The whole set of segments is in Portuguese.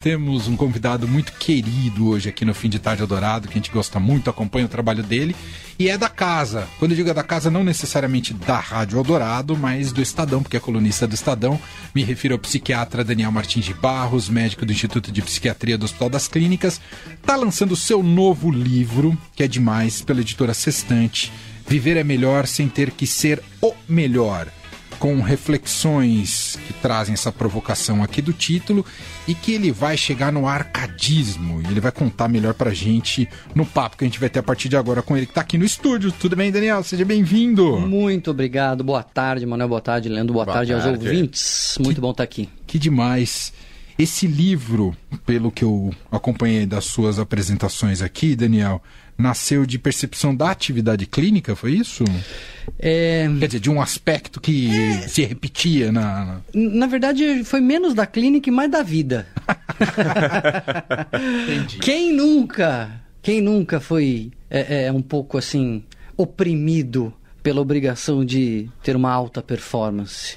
Temos um convidado muito querido hoje aqui no Fim de Tarde Eldorado, que a gente gosta muito, acompanha o trabalho dele, e é da casa. Quando eu digo é da casa, não necessariamente da Rádio Eldorado, mas do Estadão, porque é colunista do Estadão. Me refiro ao psiquiatra Daniel Martins de Barros, médico do Instituto de Psiquiatria do Hospital das Clínicas. Está lançando o seu novo livro, que é demais, pela editora Sextante. Viver é melhor sem ter que ser o melhor com reflexões que trazem essa provocação aqui do título e que ele vai chegar no arcadismo. E ele vai contar melhor pra gente no papo que a gente vai ter a partir de agora com ele, que tá aqui no estúdio. Tudo bem, Daniel? Seja bem-vindo. Muito obrigado. Boa tarde, Manuel. Boa tarde, Leandro. Boa, Boa tarde, tarde, aos ouvintes. Muito que, bom estar aqui. Que demais. Esse livro, pelo que eu acompanhei das suas apresentações aqui, Daniel, nasceu de percepção da atividade clínica, foi isso? É... Quer dizer, de um aspecto que é... se repetia na, na. Na verdade, foi menos da clínica e mais da vida. Entendi. Quem nunca, quem nunca foi é, é, um pouco assim, oprimido pela obrigação de ter uma alta performance?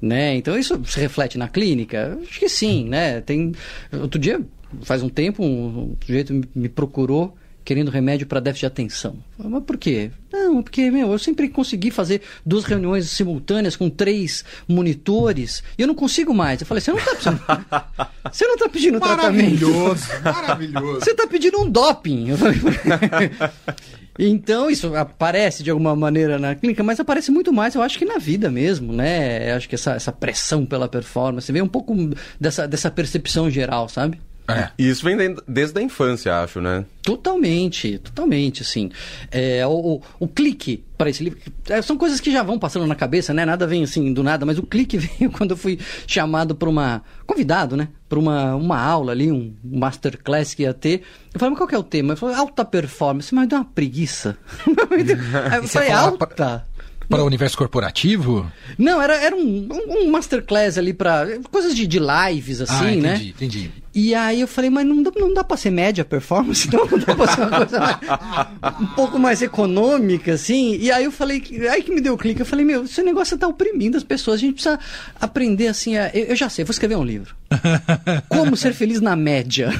Né? Então isso se reflete na clínica? Acho que sim, né? Tem outro dia, faz um tempo, um sujeito me procurou querendo remédio para déficit de atenção. Mas por quê? Não, porque, meu, eu sempre consegui fazer duas reuniões simultâneas com três monitores e eu não consigo mais. Eu falei, você não está pedindo. Você não está pedindo maravilhoso, tratamento. Maravilhoso, Você está pedindo um doping. Eu falei, Então, isso aparece de alguma maneira na clínica, mas aparece muito mais, eu acho que na vida mesmo, né? Eu acho que essa, essa pressão pela performance vem um pouco dessa, dessa percepção geral, sabe? É. E isso vem desde a infância, acho, né? Totalmente, totalmente, assim. É, o, o, clique para esse livro. É, são coisas que já vão passando na cabeça, né? Nada vem assim do nada, mas o clique veio quando eu fui chamado para uma. convidado, né? Para uma, uma aula ali, um masterclass que ia ter. Eu falei, mas qual que é o tema? Eu falei, alta performance, mas deu uma preguiça. Aí eu falei, alta. Pra... Para o universo corporativo? Não, era, era um, um, um masterclass ali para coisas de, de lives, assim, ah, entendi, né? Entendi, entendi. E aí eu falei, mas não dá, não dá pra ser média performance? Não, não dá pra ser uma coisa mais, um pouco mais econômica, assim? E aí eu falei, aí que me deu o clique, eu falei, meu, esse negócio tá oprimindo as pessoas, a gente precisa aprender, assim, a, eu, eu já sei, vou escrever um livro. Como ser feliz na média.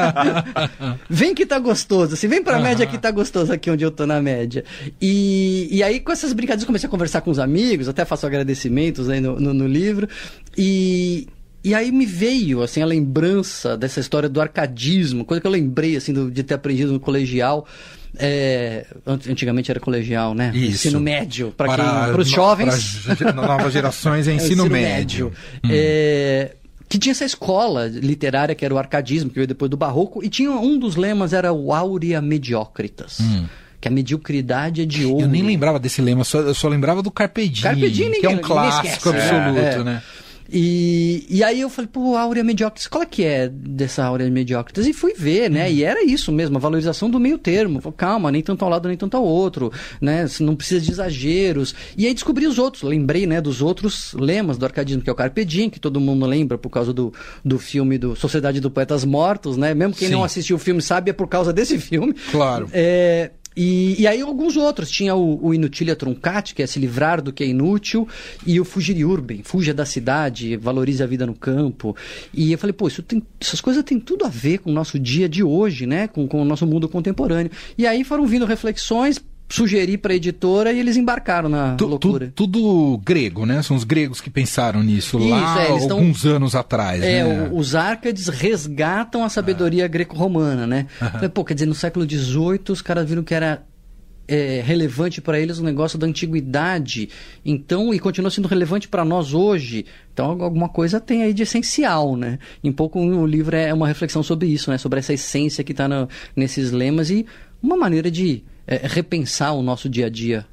vem que tá gostoso, assim, vem pra média que tá gostoso aqui onde eu tô na média. E, e aí com essas brincadeiras comecei a conversar com os amigos, até faço agradecimentos aí no, no, no livro, e... E aí me veio, assim, a lembrança dessa história do arcadismo, coisa que eu lembrei, assim, do, de ter aprendido no colegial. É, antigamente era colegial, né? Isso. Ensino médio, para para os jovens. Para novas gerações é ensino, é ensino médio. médio. Hum. É, que tinha essa escola literária que era o arcadismo, que veio depois do barroco, e tinha um dos lemas era o Aurea Mediocritas. Hum que a mediocridade é de ouro. Eu nem lembrava desse lema, só, eu só lembrava do Carpe Diem, Carpe Diem que é um clássico esquece, absoluto, é, é. né? E, e aí eu falei, pô, Áurea Mediocres, qual é que é dessa Áurea Mediocres? E fui ver, né? Uhum. E era isso mesmo, a valorização do meio termo. Falei, calma, nem tanto ao lado, nem tanto ao outro, né? Não precisa de exageros. E aí descobri os outros, lembrei, né, dos outros lemas do arcadismo, que é o Carpe Diem, que todo mundo lembra por causa do, do filme do Sociedade do Poetas Mortos, né? Mesmo quem Sim. não assistiu o filme sabe é por causa desse filme. Claro. É, e, e, aí alguns outros. Tinha o, o Inutilia Truncati, que é se livrar do que é inútil, e o Fugir Urban, fuja da cidade, valorize a vida no campo. E eu falei, pô, isso tem, essas coisas têm tudo a ver com o nosso dia de hoje, né? Com, com o nosso mundo contemporâneo. E aí foram vindo reflexões sugeri para a editora e eles embarcaram na tu, loucura. Tu, tudo grego, né? São os gregos que pensaram nisso Isso, lá é, alguns tão, anos atrás. É, né? os Árcades resgatam a sabedoria ah. greco-romana, né? Falei, pô, quer dizer, no século XVIII os caras viram que era é, relevante para eles o um negócio da antiguidade, então e continua sendo relevante para nós hoje. Então alguma coisa tem aí de essencial, né? Em pouco o livro é uma reflexão sobre isso, né? Sobre essa essência que está nesses lemas e uma maneira de é, repensar o nosso dia a dia.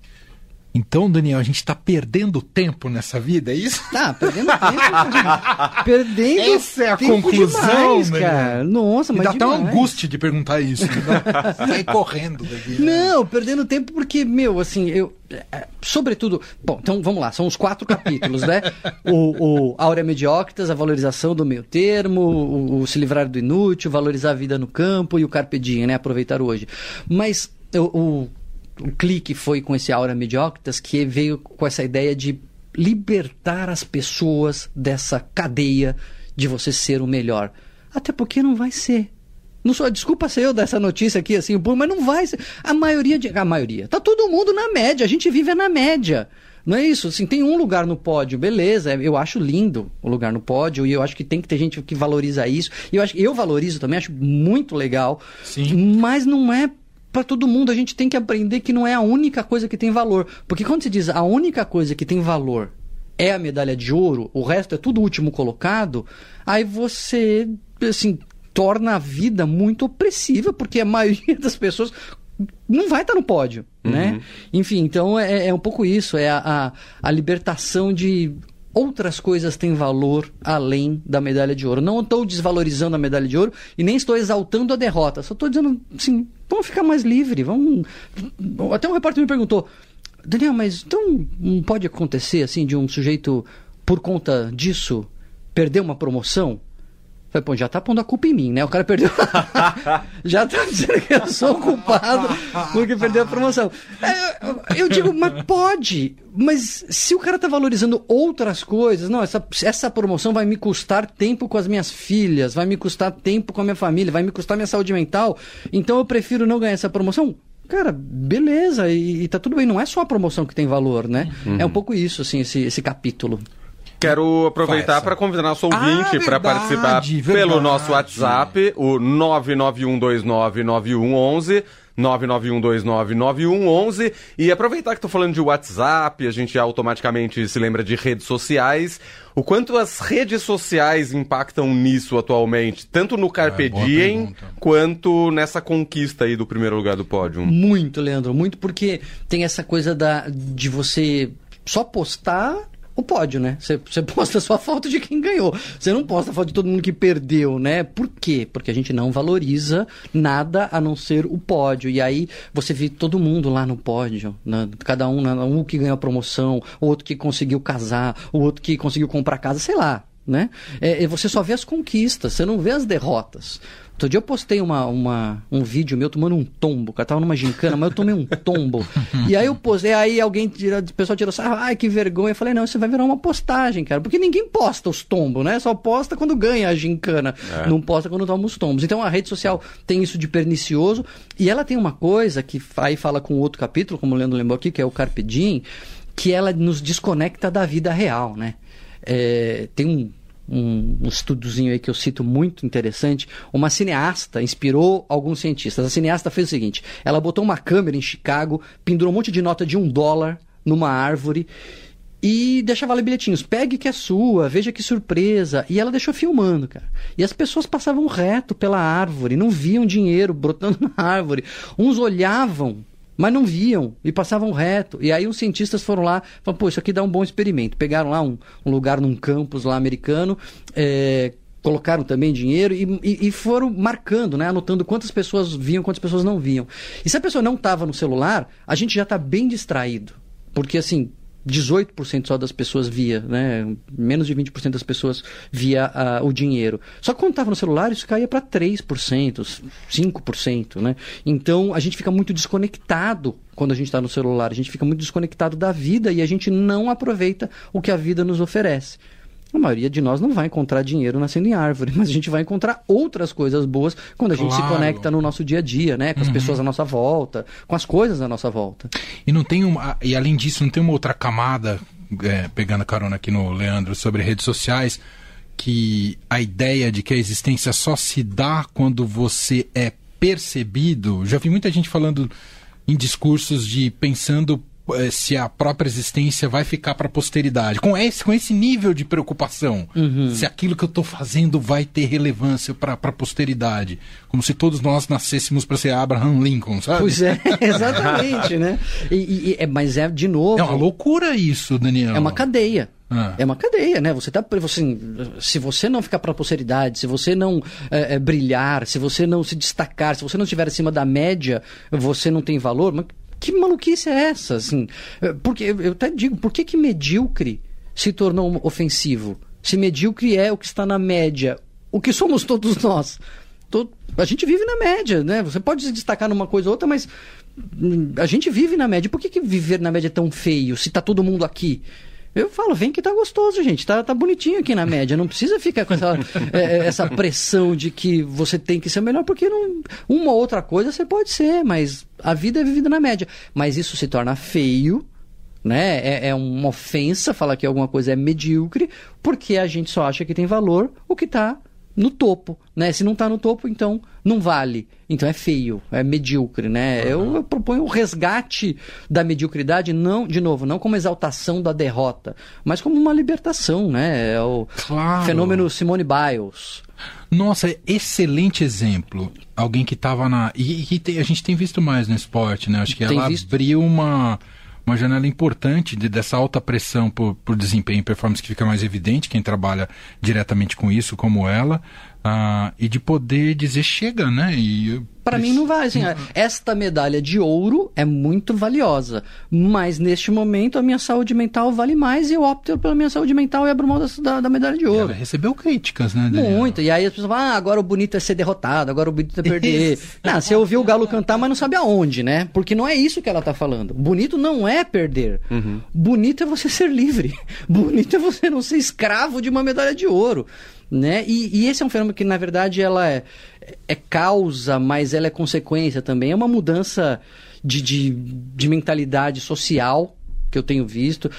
Então, Daniel, a gente está perdendo tempo nessa vida, é isso? Tá, perdendo tempo. perdendo Essa é a conclusão, demais, cara. Nossa, mas. dá demais. até uma angústia de perguntar isso. Sair correndo daqui. Não, perdendo tempo porque, meu, assim, eu. É, sobretudo. Bom, então vamos lá, são os quatro capítulos, né? O, o Áurea Medioctas, a valorização do meio termo, o, o, se livrar do inútil, valorizar a vida no campo e o Carpe Diem, né? Aproveitar hoje. Mas o, o, clique foi com esse Aura Medioctas, que veio com essa ideia de libertar as pessoas dessa cadeia de você ser o melhor. Até porque não vai ser. Não sou, desculpa ser eu dessa notícia aqui, assim, mas não vai ser. A maioria de. A maioria. Tá todo mundo na média, a gente vive na média. Não é isso? Assim, tem um lugar no pódio, beleza. Eu acho lindo o lugar no pódio e eu acho que tem que ter gente que valoriza isso. Eu acho eu valorizo também, acho muito legal. Sim. Mas não é para todo mundo. A gente tem que aprender que não é a única coisa que tem valor. Porque quando se diz a única coisa que tem valor é a medalha de ouro, o resto é tudo último colocado, aí você, assim, torna a vida muito opressiva, porque a maioria das pessoas não vai estar no pódio, uhum. né? Enfim, então é, é, um pouco isso, é a, a, a, libertação de outras coisas têm valor além da medalha de ouro. Não estou desvalorizando a medalha de ouro e nem estou exaltando a derrota, só estou dizendo assim, vamos ficar mais livre, vamos... Até um repórter me perguntou, Daniel, mas então não pode acontecer assim de um sujeito, por conta disso, perder uma promoção? Falei, pô, já tá pondo a culpa em mim, né? O cara perdeu. já tá dizendo que eu sou o culpado porque perdeu a promoção. É, eu digo, mas pode. Mas se o cara tá valorizando outras coisas, não, essa, essa promoção vai me custar tempo com as minhas filhas, vai me custar tempo com a minha família, vai me custar minha saúde mental, então eu prefiro não ganhar essa promoção. Cara, beleza, e, e tá tudo bem, não é só a promoção que tem valor, né? Uhum. É um pouco isso, assim, esse, esse capítulo. Quero aproveitar para convidar nosso ouvinte ah, para participar verdade. pelo nosso WhatsApp, o 991299111. 991299111 e aproveitar que estou falando de WhatsApp, a gente automaticamente se lembra de redes sociais. O quanto as redes sociais impactam nisso atualmente, tanto no Carpe é, Diem quanto nessa conquista aí do primeiro lugar do pódio? Muito, Leandro, muito porque tem essa coisa da de você só postar o pódio, né? Você, posta só a foto de quem ganhou. Você não posta a foto de todo mundo que perdeu, né? Por quê? Porque a gente não valoriza nada a não ser o pódio. E aí você vê todo mundo lá no pódio. Né? Cada um, né? um que ganhou a promoção, o outro que conseguiu casar, o outro que conseguiu comprar casa, sei lá. Né? É, você só vê as conquistas, você não vê as derrotas. Outro dia eu postei uma, uma, um vídeo meu tomando um tombo. Cara tava numa gincana, mas eu tomei um tombo. e aí eu postei, aí alguém, tira, o pessoal tirou, ai que vergonha. Eu falei, não, isso vai virar uma postagem, cara. Porque ninguém posta os tombos, né? Só posta quando ganha a gincana. É. Não posta quando toma os tombos. Então a rede social tem isso de pernicioso. E ela tem uma coisa que aí fala com outro capítulo, como o Leandro lembrou aqui, que é o Carpe Diem, que ela nos desconecta da vida real, né? É, tem um um, um estudozinho aí que eu cito muito interessante. Uma cineasta inspirou alguns cientistas. A cineasta fez o seguinte: ela botou uma câmera em Chicago, pendurou um monte de nota de um dólar numa árvore e deixava lá bilhetinhos. Pegue que é sua, veja que surpresa. E ela deixou filmando, cara. E as pessoas passavam reto pela árvore, não viam dinheiro brotando na árvore. Uns olhavam mas não viam e passavam reto. E aí os cientistas foram lá, falaram, pô, isso aqui dá um bom experimento. Pegaram lá um, um lugar num campus lá americano, é, colocaram também dinheiro e, e, e, foram marcando, né, anotando quantas pessoas viam, quantas pessoas não viam. E se a pessoa não estava no celular, a gente já está bem distraído. Porque assim, 18% só das pessoas via, né? Menos de 20% das pessoas via uh, o dinheiro. Só que quando estava no celular, isso caía para 3%, 5%, né? Então a gente fica muito desconectado quando a gente está no celular. A gente fica muito desconectado da vida e a gente não aproveita o que a vida nos oferece. A maioria de nós não vai encontrar dinheiro nascendo em árvore, mas a gente vai encontrar outras coisas boas quando a gente se conecta no nosso dia a dia, né? Com as uhum. pessoas à nossa volta, com as coisas à nossa volta. E não tem uma. E além disso, não tem uma outra camada, é, pegando a carona aqui no Leandro, sobre redes sociais, que a ideia de que a existência só se dá quando você é percebido. Já vi muita gente falando em discursos de pensando se a própria existência vai ficar para a posteridade. Com esse, com esse nível de preocupação, uhum. se aquilo que eu estou fazendo vai ter relevância para a posteridade. Como se todos nós nascêssemos para ser Abraham Lincoln, sabe? Pois é, exatamente, né? E, e, é, mas é, de novo... É uma loucura isso, Daniel. É uma cadeia. Ah. É uma cadeia, né? Você tá, você, se você não ficar para a posteridade, se você não é, é, brilhar, se você não se destacar, se você não estiver acima da média, você não tem valor. Mas que maluquice é essa? Assim, eh, porque eu até digo, por que, que medíocre se tornou ofensivo? Se medíocre é o que está na média, o que somos todos nós. Todo, a gente vive na média, né? Você pode se destacar numa coisa ou outra, mas hum, a gente vive na média. Por que, que viver na média é tão feio se está todo mundo aqui? Eu falo, vem que tá gostoso, gente. Tá, tá bonitinho aqui na média. Não precisa ficar com essa, é, é, essa pressão de que você tem que ser melhor, porque não, uma outra coisa você pode ser, mas a vida é vivida na média. Mas isso se torna feio. Né? É, é uma ofensa falar que alguma coisa é medíocre, porque a gente só acha que tem valor o que está no topo, né? Se não está no topo, então não vale. Então é feio, é medíocre, né? Uhum. Eu, eu, proponho o resgate da mediocridade, não, de novo, não como exaltação da derrota, mas como uma libertação, né? É o claro. fenômeno Simone Biles. Nossa, excelente exemplo. Alguém que estava na. E, e tem, a gente tem visto mais no esporte, né? Acho que tem ela visto... abriu uma uma janela importante de, dessa alta pressão por, por desempenho e performance que fica mais evidente quem trabalha diretamente com isso, como ela, uh, e de poder dizer chega, né? E para mim não vai. Assim, esta medalha de ouro é muito valiosa, mas neste momento a minha saúde mental vale mais e eu opto pela minha saúde mental e abro mão da, da medalha de ouro. Ela recebeu críticas, né? Daniel? Muito. E aí as pessoas falam, ah, agora o bonito é ser derrotado, agora o bonito é perder. não, você ouviu o Galo cantar, mas não sabe aonde, né? Porque não é isso que ela tá falando. Bonito não é perder. Uhum. Bonito é você ser livre. Bonito é você não ser escravo de uma medalha de ouro né? E, e, esse é um fenômeno que, na verdade, ela é, é causa, mas ela é consequência também. É uma mudança de, de, de mentalidade social que eu tenho visto.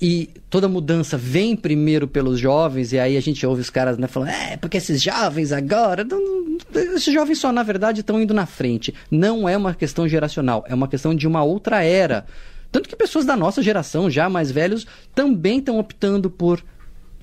E toda mudança vem primeiro pelos jovens, e aí a gente ouve os caras né, falando, é, porque esses jovens agora. Não, esses jovens só, na verdade, estão indo na frente. Não é uma questão geracional, é uma questão de uma outra era. Tanto que pessoas da nossa geração, já mais velhos, também estão optando por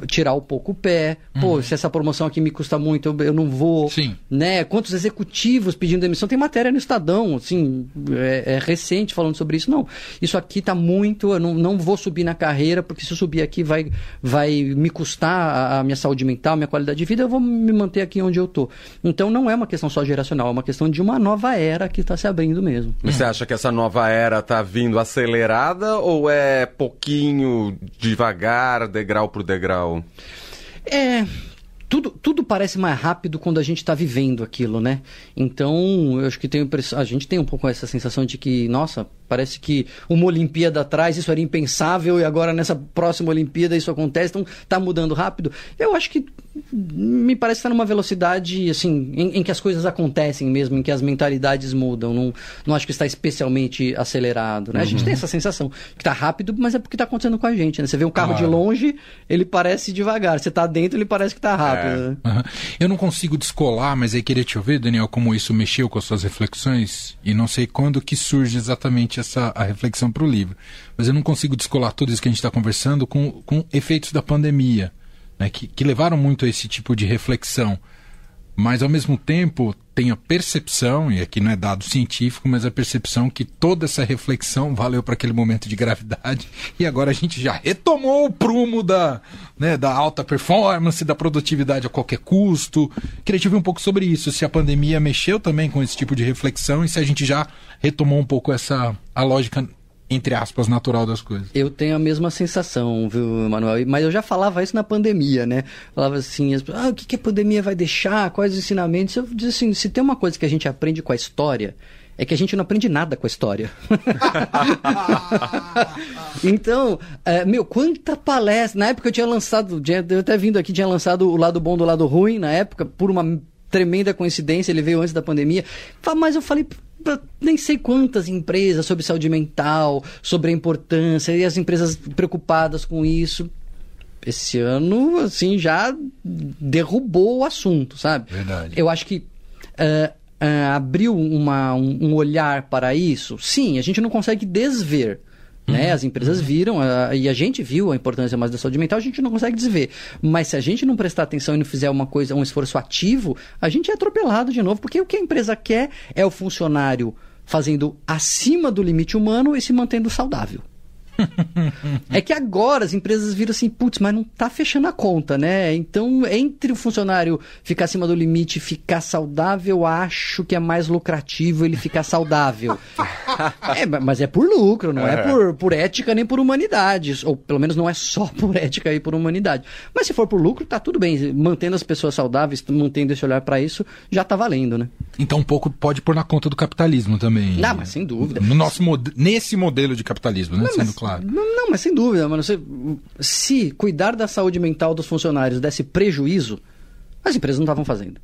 tirar um pouco o pé. Pô, uhum. se essa promoção aqui me custa muito, eu, eu, não vou. Sim. Né? Quantos executivos pedindo demissão? Tem matéria no Estadão, assim, é, é recente falando sobre isso. Não, isso aqui tá muito, eu não, não vou subir na carreira, porque se eu subir aqui vai, vai me custar a, a minha saúde mental, a minha qualidade de vida, eu vou me manter aqui onde eu tô. Então não é uma questão só geracional, é uma questão de uma nova era que está se abrindo mesmo. Você acha que essa nova era tá vindo acelerada ou é pouquinho, devagar, degrau por degrau? É, tudo, tudo parece mais rápido quando a gente está vivendo aquilo, né? Então, eu acho que tem, a gente tem um pouco essa sensação de que, nossa, parece que uma Olimpíada atrás isso era impensável e agora nessa próxima Olimpíada isso acontece, então está mudando rápido. Eu acho que me parece estar numa velocidade assim em, em, que as coisas acontecem mesmo, em que as mentalidades mudam. Não, não acho que está especialmente acelerado. Né? Uhum. A gente uhum. tem essa sensação que está rápido, mas é porque está acontecendo com a gente. Né? Você vê um carro claro. de longe, ele parece devagar. Você está dentro, ele parece que está rápido. É. Uhum. Eu não consigo descolar, mas aí queria te ouvir, Daniel, como isso mexeu com as suas reflexões e não sei quando que surge exatamente essa a reflexão para o livro. Mas eu não consigo descolar tudo isso que a gente está conversando com, com efeitos da pandemia né, que, que levaram muito a esse tipo de reflexão. Mas, ao mesmo tempo, tem a percepção, e aqui não é dado científico, mas a percepção que toda essa reflexão valeu para aquele momento de gravidade e agora a gente já retomou o prumo da, né, da alta performance, da produtividade a qualquer custo. Queria te ouvir um pouco sobre isso, se a pandemia mexeu também com esse tipo de reflexão e se a gente já retomou um pouco essa a lógica entre aspas, natural das coisas. Eu tenho a mesma sensação, viu, Manuel? Mas eu já falava isso na pandemia, né? Falava assim, ah, o que, a pandemia vai deixar? Quais os ensinamentos? Eu disse assim, se tem uma coisa que a gente aprende com a história, é que a gente não aprende nada com a história. então, é, meu, quanta palestra. Na época eu tinha lançado, eu até vindo aqui, tinha lançado o lado bom do lado ruim, na época, por uma tremenda coincidência, ele veio antes da pandemia. Mas eu falei, nem sei quantas empresas sobre saúde mental, sobre a importância, e as empresas preocupadas com isso. Esse ano, assim, já derrubou o assunto, sabe? Verdade. Eu acho que uh, uh, abriu uma, um, um olhar para isso. Sim, a gente não consegue desver né? Uhum. As empresas viram a, e a gente viu a importância mais da saúde mental, a gente não consegue desver. Mas se a gente não prestar atenção e não fizer uma coisa, um esforço ativo, a gente é atropelado de novo, porque o que a empresa quer é o funcionário fazendo acima do limite humano e se mantendo saudável é que agora as empresas viram assim, putz, mas não tá fechando a conta, né? Então, entre o funcionário ficar acima do limite e ficar saudável, acho que é mais lucrativo ele ficar saudável. é, mas é por lucro, não é, é por, por ética nem por humanidade. Ou pelo menos não é só por ética e por humanidade. Mas se for por lucro, tá tudo bem. Mantendo as pessoas saudáveis, mantendo esse olhar para isso, já tá valendo, né? Então um pouco pode pôr na conta do capitalismo também. Não, mas sem dúvida. No nosso, nesse modelo de capitalismo, né? Não, Sendo claro. Falar. Não, não, mas sem dúvida, mano. Você, se cuidar da saúde mental dos funcionários desse prejuízo, as empresas não estavam fazendo.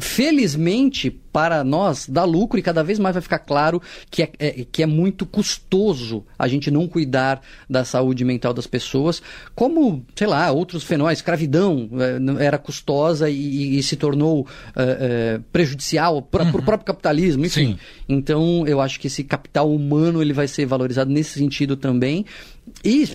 Felizmente, para nós, dá lucro e cada vez mais vai ficar claro que é, é, que é muito custoso a gente não cuidar da saúde mental das pessoas, como, sei lá, outros fenômenos. Escravidão é, era custosa e, e se tornou é, é prejudicial para uhum. o próprio capitalismo, enfim. Sim. Então, eu acho que esse capital humano ele vai ser valorizado nesse sentido também. E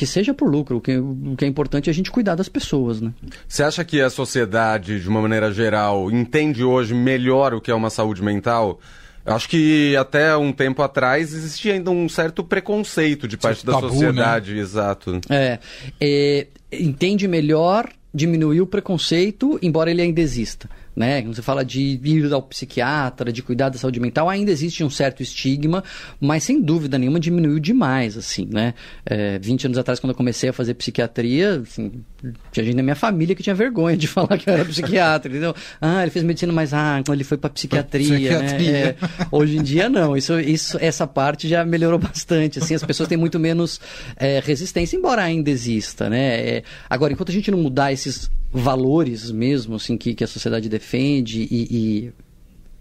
que seja por lucro. O que, o que é importante é a gente cuidar das pessoas, né? Você acha que a sociedade, de uma maneira geral, entende hoje melhor o que é uma saúde mental? Acho que até um tempo atrás existia ainda um certo preconceito de parte da tabu, né? sociedade, né? exato. É, é, entende melhor, diminuiu o preconceito, embora ele ainda exista né? Quando você fala de ir ao psiquiatra, de cuidar da saúde mental, ainda existe um certo estigma, mas sem dúvida nenhuma diminuiu demais, assim, né? É, 20 anos atrás, quando eu comecei a fazer psiquiatria, assim, tinha gente da minha família que tinha vergonha de falar que eu era psiquiatra, entendeu? Ah, ele fez medicina, mas ah, ele foi para psiquiatria, psiquiatria. né? É, hoje em dia não, isso, isso, essa parte já melhorou bastante, assim, as pessoas têm muito menos é, resistência, embora ainda exista, né? É, agora, enquanto a gente não mudar esses valores mesmo, assim, que, que a sociedade defende e, e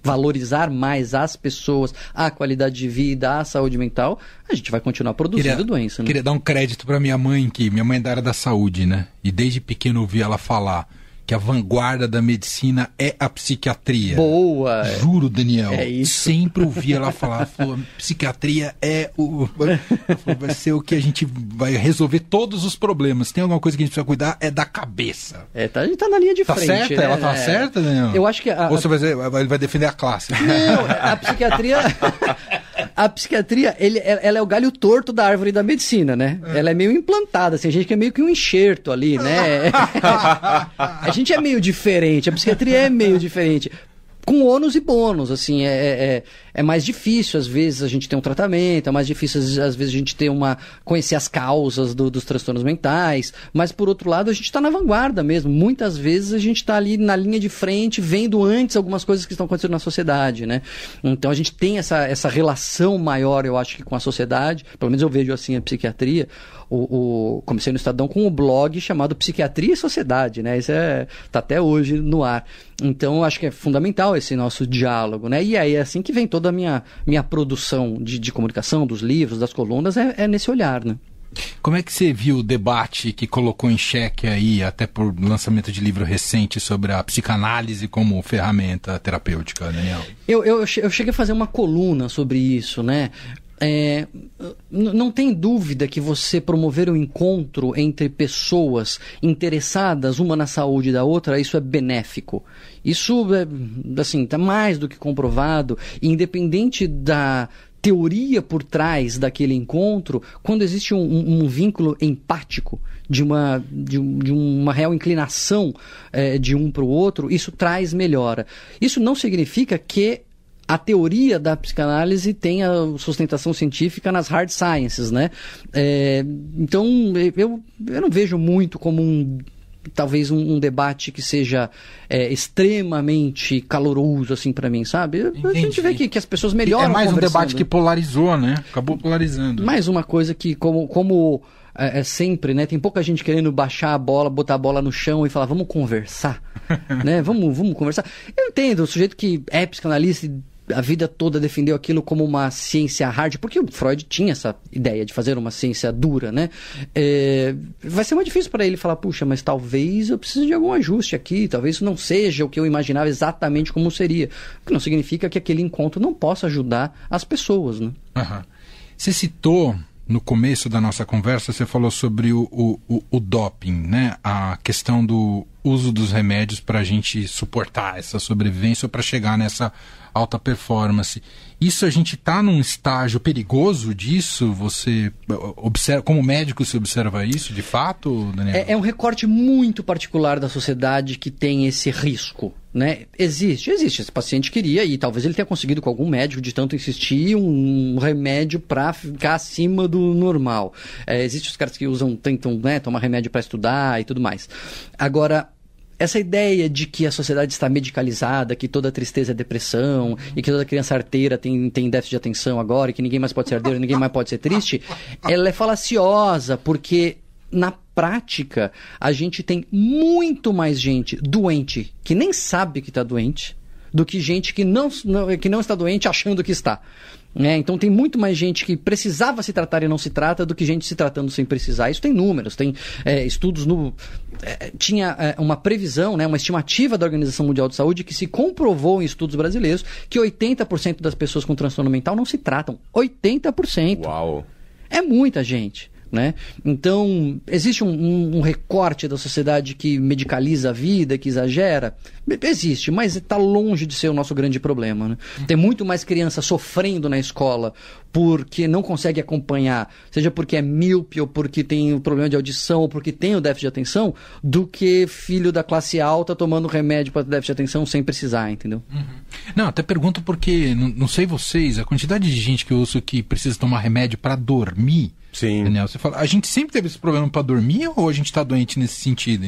valorizar mais as pessoas, a qualidade de vida, a saúde mental, a gente vai continuar produzindo queria, doença. Né? Queria dar um crédito para minha mãe, que minha mãe é da área da saúde, né? E desde pequeno ouvi ela falar que a vanguarda da medicina é a psiquiatria. Boa! Juro, Daniel. É isso. Sempre ouvi ela falar, falou, psiquiatria é o. Vai ser o que a gente vai resolver todos os problemas. Tem alguma coisa que a gente precisa cuidar, é da cabeça. É, tá, a gente tá na linha de tá frente. Certa? Né? Ela tá é. certa, Daniel? Eu acho que. A, Ou você vai, dizer, ele vai defender a classe. Não, a psiquiatria. a psiquiatria, ele, ela é o galho torto da árvore da medicina, né? É. Ela é meio implantada, assim, a gente que é meio que um enxerto ali, né? a gente é meio diferente, a psiquiatria é meio diferente com ônus e bônus, assim, é, é, é, mais difícil às vezes a gente ter um tratamento, é mais difícil às vezes a gente ter uma conhecer as causas do, dos transtornos mentais, mas por outro lado a gente está na vanguarda mesmo, muitas vezes a gente está ali na linha de frente, vendo antes algumas coisas que estão acontecendo na sociedade, né? Então a gente tem essa, essa relação maior, eu acho que com a sociedade, pelo menos eu vejo assim a psiquiatria, o, o, comecei no Estadão com um blog chamado Psiquiatria e Sociedade, né? Isso é, tá até hoje no ar. Então, acho que é fundamental esse nosso diálogo, né? E aí é assim que vem toda a minha, minha produção de, de comunicação, dos livros, das colunas, é, é nesse olhar, né? Como é que você viu o debate que colocou em xeque aí, até por lançamento de livro recente, sobre a psicanálise como ferramenta terapêutica, Daniel? Eu, eu, eu cheguei a fazer uma coluna sobre isso, né? É, não tem dúvida que você promover um encontro entre pessoas interessadas, uma na saúde da outra, isso é benéfico. Isso é, assim, está mais do que comprovado, independente da teoria por trás daquele encontro, quando existe um, um, um vínculo empático, de uma, de, de uma real inclinação é, de um para o outro, isso traz melhora. Isso não significa que a teoria da psicanálise tem a sustentação científica nas hard sciences, né? É, então, eu, eu não vejo muito como um talvez um, um, debate que seja é, extremamente caloroso assim para mim, sabe? Entendi. A gente vê que, que as pessoas melhoram. É mais um debate que polarizou, né? Acabou polarizando. Mais uma coisa que como como é, é, sempre, né? Tem pouca gente querendo baixar a bola, botar a bola no chão e falar, vamos conversar, né? Vamos, vamos conversar. Eu entendo, o sujeito que é psicanalista a vida toda defendeu aquilo como uma ciência hard, porque o Freud tinha essa ideia de fazer uma ciência dura, né? É, vai ser muito difícil para ele falar, puxa, mas talvez eu precise de algum ajuste aqui, talvez isso não seja o que eu imaginava exatamente como seria. O que não significa que aquele encontro não possa ajudar as pessoas, né? Uhum. Você citou no começo da nossa conversa, você falou sobre o, o, o, doping, né? A questão do uso dos remédios para a gente suportar essa sobrevivência ou para chegar nessa alta performance. Isso a gente está num estágio perigoso disso? Você observa, como médico, você observa isso de fato, Daniel? É, é um recorte muito particular da sociedade que tem esse risco. Né? Existe, existe. Esse paciente queria, e talvez ele tenha conseguido com algum médico de tanto insistir, um remédio para ficar acima do normal. É, Existem os caras que usam, tentam né, tomar remédio para estudar e tudo mais. Agora, essa ideia de que a sociedade está medicalizada, que toda tristeza é depressão, e que toda criança arteira tem, tem déficit de atenção agora, e que ninguém mais pode ser arteiro, ninguém mais pode ser triste, ela é falaciosa, porque na prática a gente tem muito mais gente doente que nem sabe que está doente do que gente que não, que não está doente achando que está. É, então tem muito mais gente que precisava se tratar e não se trata do que gente se tratando sem precisar. Isso tem números, tem é, estudos no. É, tinha é, uma previsão, né, uma estimativa da Organização Mundial de Saúde que se comprovou em estudos brasileiros que 80% das pessoas com transtorno mental não se tratam. 80%. Uau! É muita gente. Né? Então, existe um, um, um, recorte da sociedade que medicaliza a vida, que exagera? Existe, mas está longe de ser o nosso grande problema. Né? Tem muito mais criança sofrendo na escola porque não consegue acompanhar, seja porque é míope, ou porque tem um problema de audição, ou porque tem o déficit de atenção, do que filho da classe alta tomando remédio para déficit de atenção sem precisar, entendeu? Uhum. Não, até pergunto porque, não, não sei vocês, a quantidade de gente que eu uso que precisa tomar remédio para dormir Sim. Daniel, você fala, a gente sempre teve esse problema para dormir ou a gente está doente nesse sentido?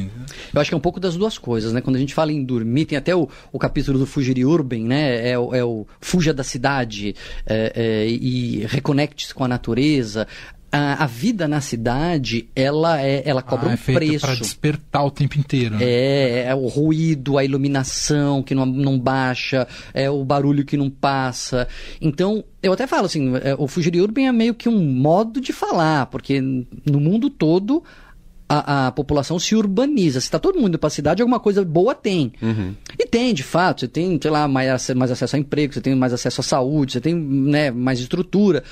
Eu acho que é um pouco das duas coisas, né? Quando a gente fala em dormir, tem até o, o capítulo do Fugir Urban, né? É, é o Fuja da cidade é, é, e reconecte-se com a natureza a, a, vida na cidade, ela é, ela cobra ah, um é preço. para despertar o tempo inteiro. Né? É, é o ruído, a iluminação que não, não baixa, é o barulho que não passa. Então, eu até falo assim, é, o Fugir Urban é meio que um modo de falar, porque no mundo todo a, a, população se urbaniza. Se está todo mundo para a cidade, alguma coisa boa tem. Uhum. E tem, de fato. Você tem, sei lá, mais, mais acesso a emprego, você tem mais acesso à saúde, você tem né, mais estrutura.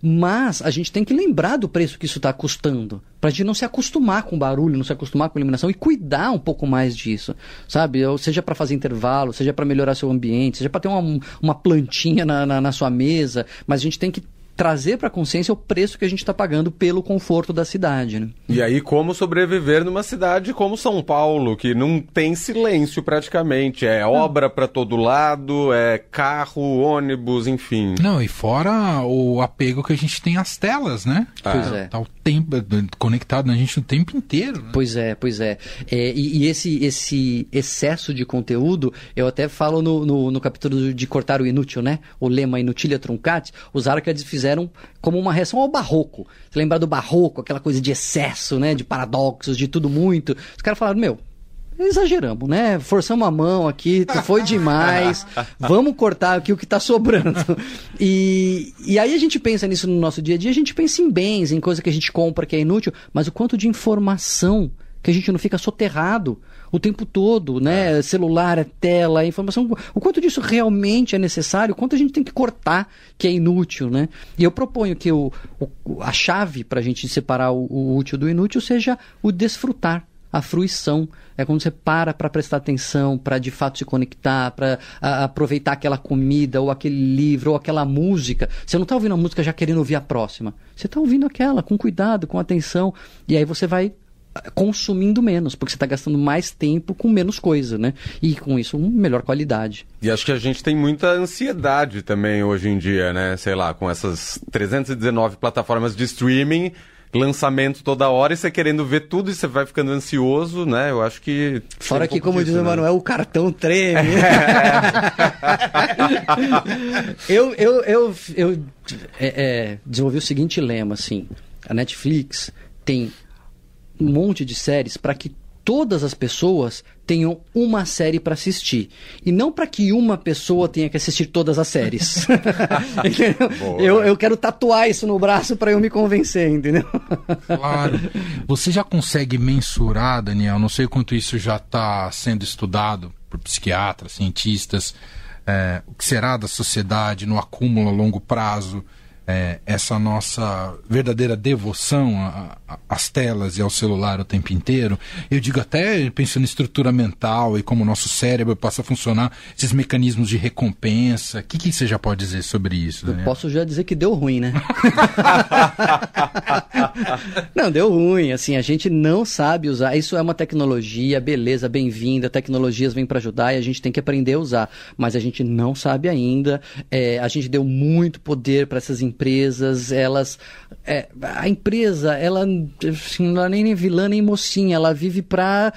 Mas a gente tem que lembrar do preço que isso está custando. Para a gente não se acostumar com barulho, não se acostumar com iluminação e cuidar um pouco mais disso. Sabe? Ou seja para fazer intervalo, seja para melhorar seu ambiente, seja para ter uma, uma plantinha na, na, na sua mesa. Mas a gente tem que trazer para a consciência o preço que a gente está pagando pelo conforto da cidade. Né? E aí, como sobreviver numa cidade como São Paulo, que não tem silêncio praticamente. É obra para todo lado, é carro, ônibus, enfim. Não, e fora o apego que a gente tem às telas, né? Pois é. Tá o tempo conectado na gente o tempo inteiro. Né? Pois é, pois é. é e, e, esse, esse excesso de conteúdo, eu até falo no, no, no capítulo de cortar o inútil, né? O lema inutilia truncat, os árabes fizeram fizeram como uma reação ao barroco. Você lembra do barroco, aquela coisa de excesso, né? De paradoxos, de tudo muito. Os caras falaram, meu, exageramos, né? Forçamos a mão aqui, foi demais. Vamos cortar aqui o que está sobrando. E, e aí a gente pensa nisso no nosso dia a dia, a gente pensa em bens, em coisa que a gente compra que é inútil, mas o quanto de informação que a gente não fica soterrado o tempo todo, né? É. Celular, é tela, informação. O quanto disso realmente é necessário, o quanto a gente tem que cortar que é inútil, né? E eu proponho que o, o a chave para a gente separar o, o útil do inútil seja o desfrutar a fruição. É quando você para para prestar atenção, para de fato se conectar, para aproveitar aquela comida, ou aquele livro, ou aquela música. Você não está ouvindo a música já querendo ouvir a próxima. Você está ouvindo aquela com cuidado, com atenção. E aí você vai consumindo menos, porque você está gastando mais tempo com menos coisa, né? E com isso, melhor qualidade. E acho que a gente tem muita ansiedade também hoje em dia, né? Sei lá, com essas 319 plataformas de streaming, lançamento toda hora e você querendo ver tudo e você vai ficando ansioso, né? Eu acho que. Fora um que, como disso, diz o né? Manuel, o cartão treme. eu, eu, eu, eu é, é, desenvolvi o seguinte lema, assim. A Netflix tem um monte de séries para que todas as pessoas tenham uma série para assistir. E não para que uma pessoa tenha que assistir todas as séries. eu, eu quero tatuar isso no braço para eu me convencer, entendeu? claro. Você já consegue mensurar, Daniel, não sei quanto isso já está sendo estudado por psiquiatras, cientistas, é, o que será da sociedade no acúmulo a longo prazo? É, essa nossa verdadeira devoção às telas e ao celular o tempo inteiro. Eu digo até pensando em estrutura mental e como o nosso cérebro passa a funcionar, esses mecanismos de recompensa. O que, que você já pode dizer sobre isso? Daniel? Eu posso já dizer que deu ruim, né? não, deu ruim. Assim, a gente não sabe usar. Isso é uma tecnologia, beleza, bem-vinda. Tecnologias vêm para ajudar e a gente tem que aprender a usar. Mas a gente não sabe ainda. É, a gente deu muito poder para essas empresas empresas, elas. É, a empresa, ela assim, não é nem vilã nem mocinha, ela vive para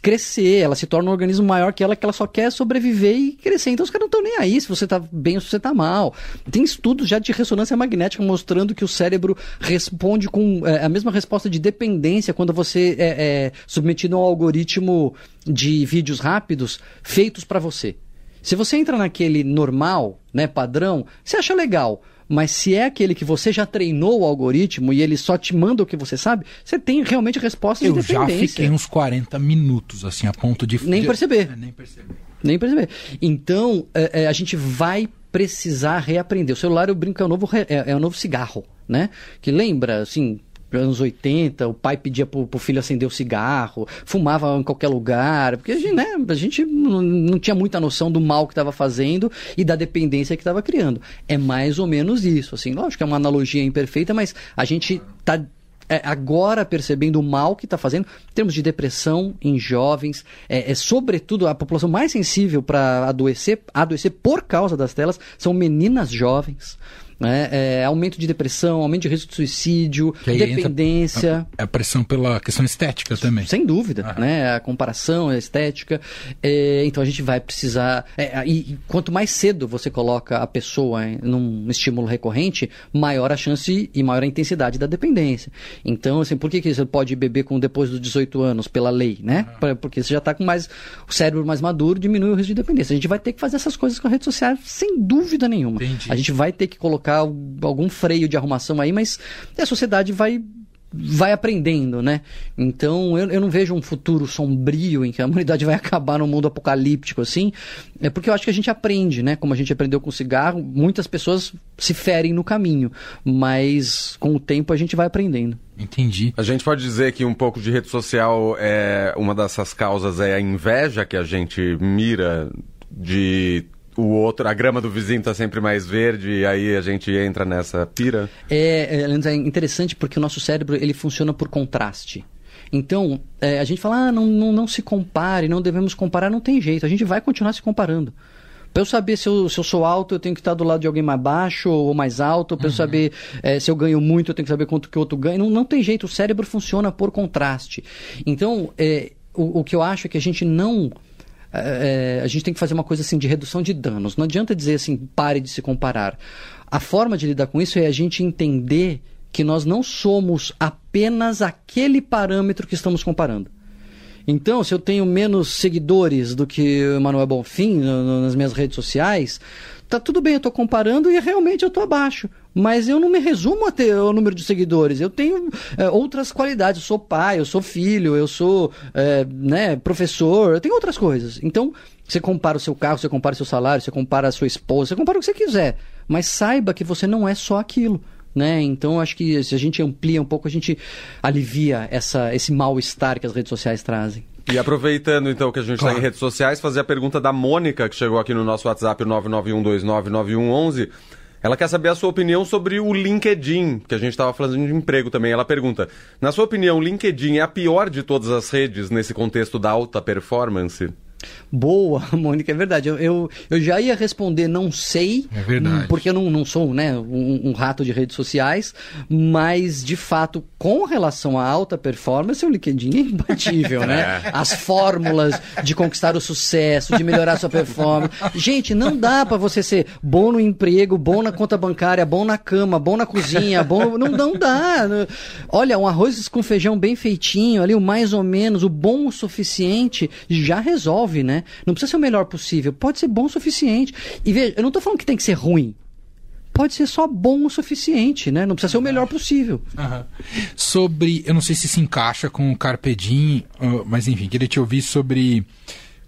crescer, ela se torna um organismo maior que ela, que ela só quer sobreviver e crescer. Então os caras não estão nem aí se você está bem ou se você está mal. Tem estudos já de ressonância magnética mostrando que o cérebro responde com é, a mesma resposta de dependência quando você é, é submetido a um algoritmo de vídeos rápidos feitos para você. Se você entra naquele normal, né, padrão, você acha legal. Mas se é aquele que você já treinou o algoritmo e ele só te manda o que você sabe, você tem realmente resposta de. Eu já fiquei uns 40 minutos, assim, a ponto de... Nem perceber. É, nem perceber. Nem perceber. Então, é, é, a gente vai precisar reaprender. O celular, eu brinco, é o novo, é, é o novo cigarro, né? Que lembra, assim, anos 80, o pai pedia pro, pro filho acender o cigarro, fumava em qualquer lugar, porque a gente, né, a gente não, tinha muita noção do mal que estava fazendo e da dependência que estava criando. É mais ou menos isso, assim, lógico que é uma analogia imperfeita, mas a gente está é, agora percebendo o mal que está fazendo em termos de depressão em jovens, é, é sobretudo a população mais sensível para adoecer, adoecer por causa das telas são meninas jovens. Né? É, aumento de depressão, aumento de risco de suicídio, dependência. A, a, pressão pela questão estética também. Sem dúvida, né? A comparação, a estética. É, então a gente vai precisar. É, e, e, quanto mais cedo você coloca a pessoa em, num estímulo recorrente, maior a chance e maior a intensidade da dependência. Então, assim, por que, que você pode beber com depois dos 18 anos, pela lei, né? Porque você já está com mais o cérebro mais maduro, diminui o risco de dependência. A gente vai ter que fazer essas coisas com a rede social, sem dúvida nenhuma. Entendi. A gente vai ter que colocar colocar algum freio de arrumação aí, mas a sociedade vai vai aprendendo, né? Então eu, eu não vejo um futuro sombrio em que a humanidade vai acabar num mundo apocalíptico assim, é porque eu acho que a gente aprende, né? Como a gente aprendeu com o cigarro, muitas pessoas se ferem no caminho, mas com o tempo a gente vai aprendendo. Entendi. A gente pode dizer que um pouco de rede social é uma dessas causas é a inveja que a gente mira de o outro, a grama do vizinho está sempre mais verde e aí a gente entra nessa pira? É, é, é interessante porque o nosso cérebro ele funciona por contraste. Então, é, a gente fala, ah, não, não, não se compare, não devemos comparar, não tem jeito, a gente vai continuar se comparando. Para eu saber se eu, se eu sou alto, eu tenho que estar do lado de alguém mais baixo ou mais alto. Para uhum. eu saber é, se eu ganho muito, eu tenho que saber quanto que o outro ganha. Não, não tem jeito, o cérebro funciona por contraste. Então, é, o, o que eu acho é que a gente não é, é, a gente tem que fazer uma coisa assim de redução de danos. Não adianta dizer assim, pare de se comparar. A forma de lidar com isso é a gente entender que nós não somos apenas aquele parâmetro que estamos comparando. Então, se eu tenho menos seguidores do que o Manuel Bonfim no, no, nas minhas redes sociais, tá tudo bem, eu estou comparando e realmente eu estou abaixo. Mas eu não me resumo a ter o número de seguidores. Eu tenho é, outras qualidades. Eu sou pai, eu sou filho, eu sou é, né, professor, eu tenho outras coisas. Então, você compara o seu carro, você compara o seu salário, você compara a sua esposa, você compara o que você quiser. Mas saiba que você não é só aquilo. Né? Então acho que se a gente amplia um pouco, a gente alivia essa, esse mal-estar que as redes sociais trazem. E aproveitando então que a gente está claro. em redes sociais, fazer a pergunta da Mônica, que chegou aqui no nosso WhatsApp 991299111. Ela quer saber a sua opinião sobre o LinkedIn, que a gente estava falando de emprego também. Ela pergunta: na sua opinião, o LinkedIn é a pior de todas as redes nesse contexto da alta performance? Boa, Mônica, é verdade. Eu, eu, eu, já ia responder não sei, é verdade. porque eu não, não sou né, um, um, rato de redes sociais, mas de fato, com relação à alta performance, o LinkedIn é imbatível, né? É. As fórmulas de conquistar o sucesso, de melhorar a sua performance. Gente, não dá para você ser bom no emprego, bom na conta bancária, bom na cama, bom na cozinha, bom. Não, não dá. Olha, um arroz com feijão bem feitinho, ali, o mais ou menos, o bom o suficiente, já resolve né? Não precisa ser o melhor possível, pode ser bom o suficiente. E veja, eu não estou falando que tem que ser ruim. Pode ser só bom o suficiente, né? Não precisa ser o melhor possível. Uhum. Sobre, eu não sei se se encaixa com o Carpe Diem, mas enfim, queria te ouvir sobre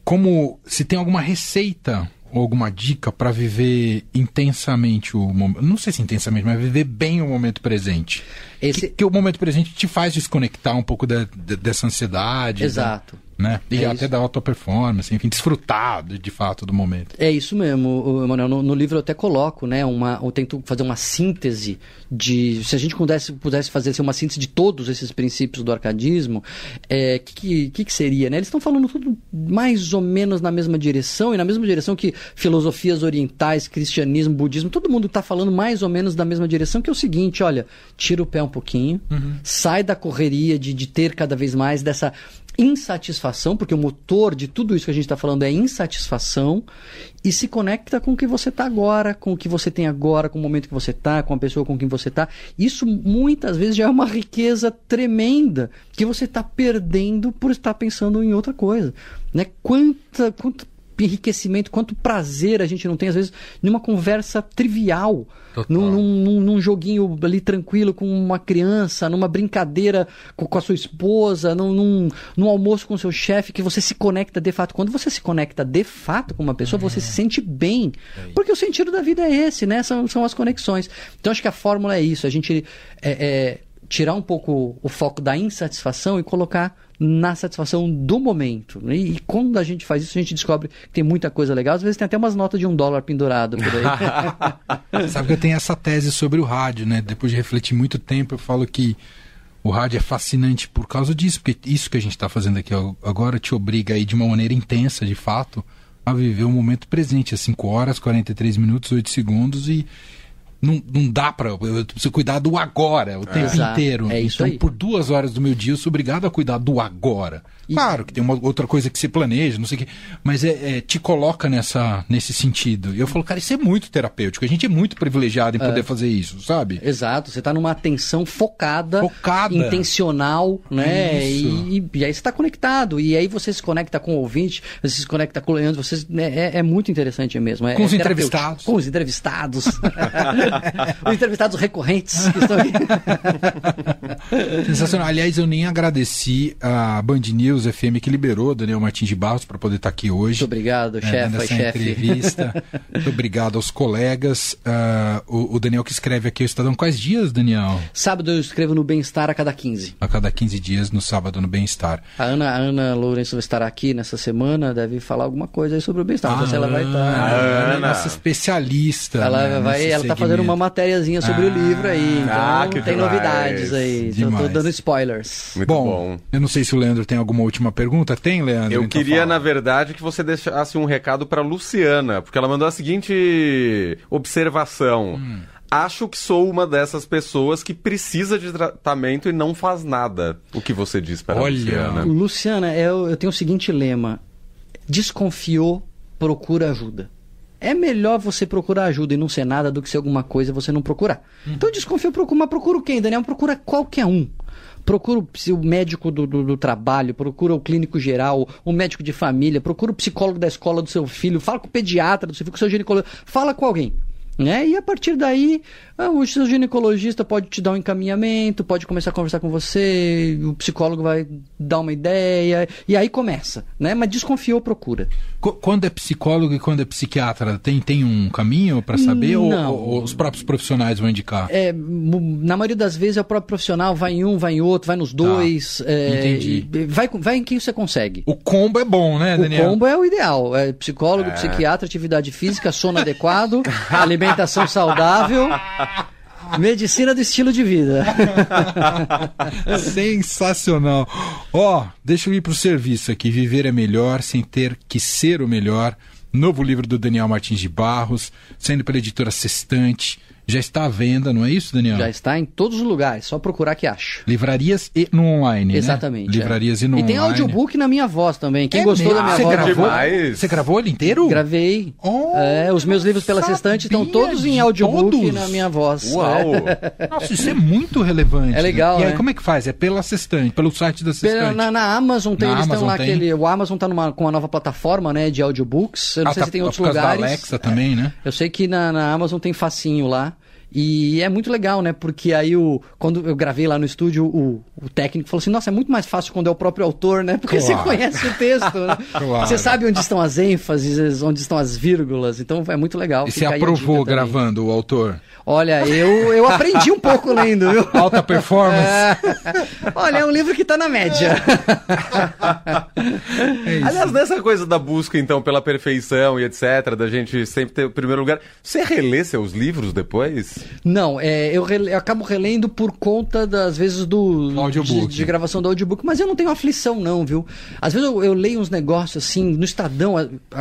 como se tem alguma receita ou alguma dica para viver intensamente o momento. Não sei se intensamente, mas viver bem o momento presente. Esse... Que, que, o momento presente te faz desconectar um pouco da, da, dessa ansiedade. Exato. Da... né? E É até isso. da alta performance, enfim, desfrutar de, de fato do momento. É isso mesmo, Emanuel. No, no livro eu até coloco, né? Uma, eu tento fazer uma síntese de. Se a gente pudesse, pudesse fazer assim, uma síntese de todos esses princípios do arcadismo, o que, que, que seria, né? Eles estão falando tudo mais ou menos na mesma direção, e na mesma direção que filosofias orientais, cristianismo, budismo, todo mundo está falando mais ou menos da mesma direção, que é o seguinte: olha, tira o pé um pouquinho, sai da correria de, de ter cada vez mais dessa insatisfação, porque o motor de tudo isso que a gente está falando é insatisfação, e se conecta com o que você está agora, com o que você tem agora, com o momento que você está, com a pessoa com quem você está. Isso muitas vezes já é uma riqueza tremenda que você está perdendo por estar pensando em outra coisa. Né? Quanta, quanto enriquecimento, quanto prazer a gente não tem, às vezes, numa conversa trivial, num, num, num joguinho ali tranquilo com uma criança, numa brincadeira com, com a sua esposa, num, num, num almoço com o seu chefe, que você se conecta de fato. Quando você se conecta de fato com uma pessoa, você se sente bem. Porque o sentido da vida é esse, né? São, são as conexões. Então, acho que a fórmula é isso, a gente é, é, tirar um pouco o foco da insatisfação e colocar na satisfação do momento. né? E, e quando a gente faz isso, a gente descobre que tem muita coisa legal. Às vezes tem até umas notas de um dólar pendurado por aí. Sabe que eu tenho essa tese sobre o rádio, né? Depois de refletir muito tempo, eu falo que o rádio é fascinante por causa disso, porque isso que a gente está fazendo aqui agora te obriga aí de uma maneira intensa, de fato, a viver o momento presente, é 5 horas, 43 minutos, 8 segundos e não, não dá para. Eu preciso cuidar do agora o tempo Exato. inteiro. É isso então, aí. por duas horas do meu dia, eu sou obrigado a cuidar do agora. E- Claro que tem uma outra coisa que se planeja, não sei o quê, mas é, é, te coloca nessa, nesse sentido. E eu falo, cara, isso é muito terapêutico. A gente é muito privilegiado em poder fazer isso, sabe? Exato, você está numa atenção focada, Focada. intencional, né? Isso. E, e aí você está conectado. E aí você se conecta com o ouvinte, você se conecta com o Leandro, você, né, é, é muito interessante mesmo. É, Com os é terapêutico. entrevistados. Com os entrevistados. os entrevistados recorrentes que estão aí. Sensacional. Aliás, eu nem agradeci a Band News FM que liberou o Daniel Martins de Barros para poder estar aqui hoje. Muito obrigado, É, chefe, nessa chefe. entrevista. Muito obrigado aos colegas. Ah, o, o Daniel que escreve aqui o Estadão. Quais dias, Daniel? Sábado eu escrevo no Bem-Estar a cada 15. A cada 15 dias, no sábado, no Bem-Estar. A Ana, a Ana Lourenço vai estar aqui nessa semana, deve falar alguma coisa aí sobre o bem-estar. Não sei se ela vai Ah, estar. Ana, Ana. nossa especialista. Ela, né, vai, ela tá fazendo uma matériazinha sobre o Ah, livro aí. Então ah, que tem demais. novidades aí. Tô, Demais. dando spoilers. Muito bom, bom. eu não sei se o Leandro tem alguma última pergunta. Tem, Leandro? Eu Então queria, fala. na verdade, que você deixasse um recado para Luciana, porque ela mandou a seguinte observação. Hum. Acho que sou uma dessas pessoas que precisa de tratamento e não faz nada. O que você diz para a Olha. Luciana? Luciana, eu, eu tenho o seguinte lema: desconfiou, procura ajuda. É melhor você procurar ajuda e não ser nada do que ser alguma coisa e você não procurar. Então desconfio, procura, mas procura quem, Daniel? Procura qualquer um. Procura o médico do, do- do trabalho, procura o clínico geral, o médico de família, procura o psicólogo da escola do seu filho, fala com o pediatra do seu filho, com o seu ginecologista, fala com alguém. Né? E a partir daí, ah, o seu ginecologista pode te dar um encaminhamento, pode começar a conversar com você, o psicólogo vai dar uma ideia, e aí começa, né? Mas desconfiou, procura. Qu- Quando é psicólogo e quando é psiquiatra, tem, tem um caminho para saber? Ou, Não. ou os próprios profissionais vão indicar? É, na maioria das vezes é o próprio profissional, vai em um, vai em outro, vai nos dois. é, Tá. Entendi. e- vai, vai em quem você consegue. O combo é bom, né, O Daniel? combo é o ideal. É psicólogo, psiquiatra, atividade física, sono adequado, alimentação saudável, medicina do estilo de vida. Sensacional. Ó, deixa eu ir pro serviço aqui. Viver é melhor sem ter que ser o melhor. Novo livro do Daniel Martins de Barros, saindo pela editora Sextante. Já está à venda, não é isso, Daniel? Já está em todos os lugares, só procurar que acha. Livrarias e no online, né? Exatamente. Livrarias é. e no E tem online. audiobook na minha voz também. Quem É gostou da mesmo? minha Você voz? gravou? Demais. Você gravou ele inteiro? Gravei. Oh, É, os meus livros pela Sextante estão todos em audiobook todos? na minha voz. Uau! Nossa, isso é muito relevante. É legal, né? E aí, né? como é que faz? É pela Sextante, pelo site da Pela- Sextante? Na, na Amazon tem, Na eles estão Amazon lá tem? aquele. O Amazon está numa, com uma nova plataforma, né, de audiobooks. Eu não Ah, sei tá- se tem outros lugares. Da Alexa também, né? Eu sei que na, na Amazon tem facinho lá. E é muito legal, né? Porque aí o, quando eu gravei lá no estúdio, o, o técnico falou assim: nossa, é muito mais fácil quando é o próprio autor, né? Porque claro. você conhece o texto, né? claro. Você sabe onde estão as ênfases, onde estão as vírgulas. Então é muito legal. E você aprovou gravando o autor? Olha, eu, eu aprendi um pouco lendo, viu? Alta performance. É. Olha, é um livro que está na média. É Aliás, nessa coisa da busca, então, pela perfeição e etc., da gente sempre ter o primeiro lugar, você relê seus livros depois? Não, é, eu, rele, eu acabo relendo por conta das vezes do audiobook. De, de, gravação do audiobook, mas eu não tenho aflição, não, viu? Às vezes eu, eu leio uns negócios assim, no Estadão,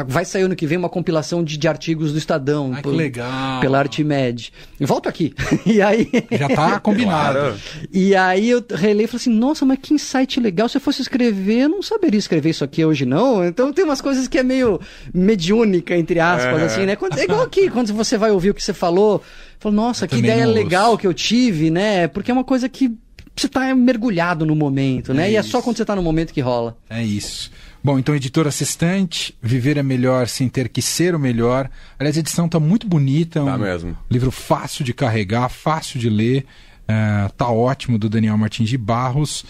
vai sair ano que vem uma compilação de, de artigos do Estadão. Ai, por, que legal. Pela Artimed. E volto aqui. e aí. Já tá combinado. Claro. E aí eu relei e falei assim: nossa, mas que insight legal. Se eu fosse escrever, eu não saberia escrever isso aqui hoje, não. Então tem umas coisas que é meio mediúnica, entre aspas, é. assim, né? É igual aqui, quando você vai ouvir o que você falou, fala, nossa, eu que ideia legal que eu tive, né? Porque é uma coisa que você tá mergulhado no momento, né? É e isso. é só quando você tá no momento que rola. É isso. Bom, então, editor assistente, Viver é Melhor Sem Ter Que Ser o Melhor. Aliás, a edição tá muito bonita. É um tá mesmo. livro fácil de carregar, fácil de ler. Uh, tá ótimo, do Daniel Martins de Barros.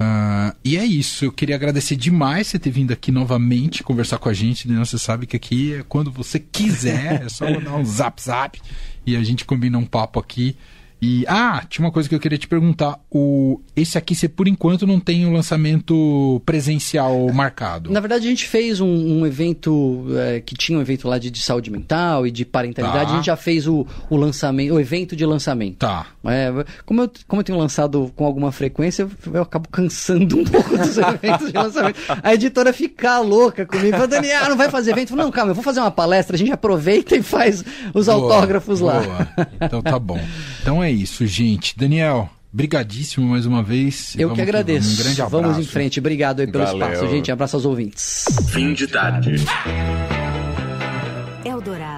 Uh, e é isso, eu queria agradecer demais você ter vindo aqui novamente conversar com a gente. Né? Você sabe que aqui é quando você quiser, é só mandar um zap zap e a gente combina um papo aqui. E ah, tinha uma coisa que eu queria te perguntar. O esse aqui você por enquanto não tem o um lançamento presencial marcado. Na verdade a gente fez um, um evento é, que tinha um evento lá de, de, saúde mental e de parentalidade. Tá. A gente já fez o, o lançamento, o evento de lançamento. Tá. É, como eu como eu tenho lançado com alguma frequência, eu, eu acabo cansando um pouco dos eventos de lançamento. A editora fica louca comigo, fala, Daniel, não vai fazer evento? Falo, não, calma, eu vou fazer uma palestra. A gente aproveita e faz os boa, autógrafos lá. Boa. Então tá bom. Então é isso, gente. Daniel, brigadíssimo mais uma vez. Eu que agradeço. Um grande abraço. Vamos em frente. Obrigado aí pelo Valeu. espaço, gente. Um abraço aos ouvintes. Fim de tarde. Eldorado.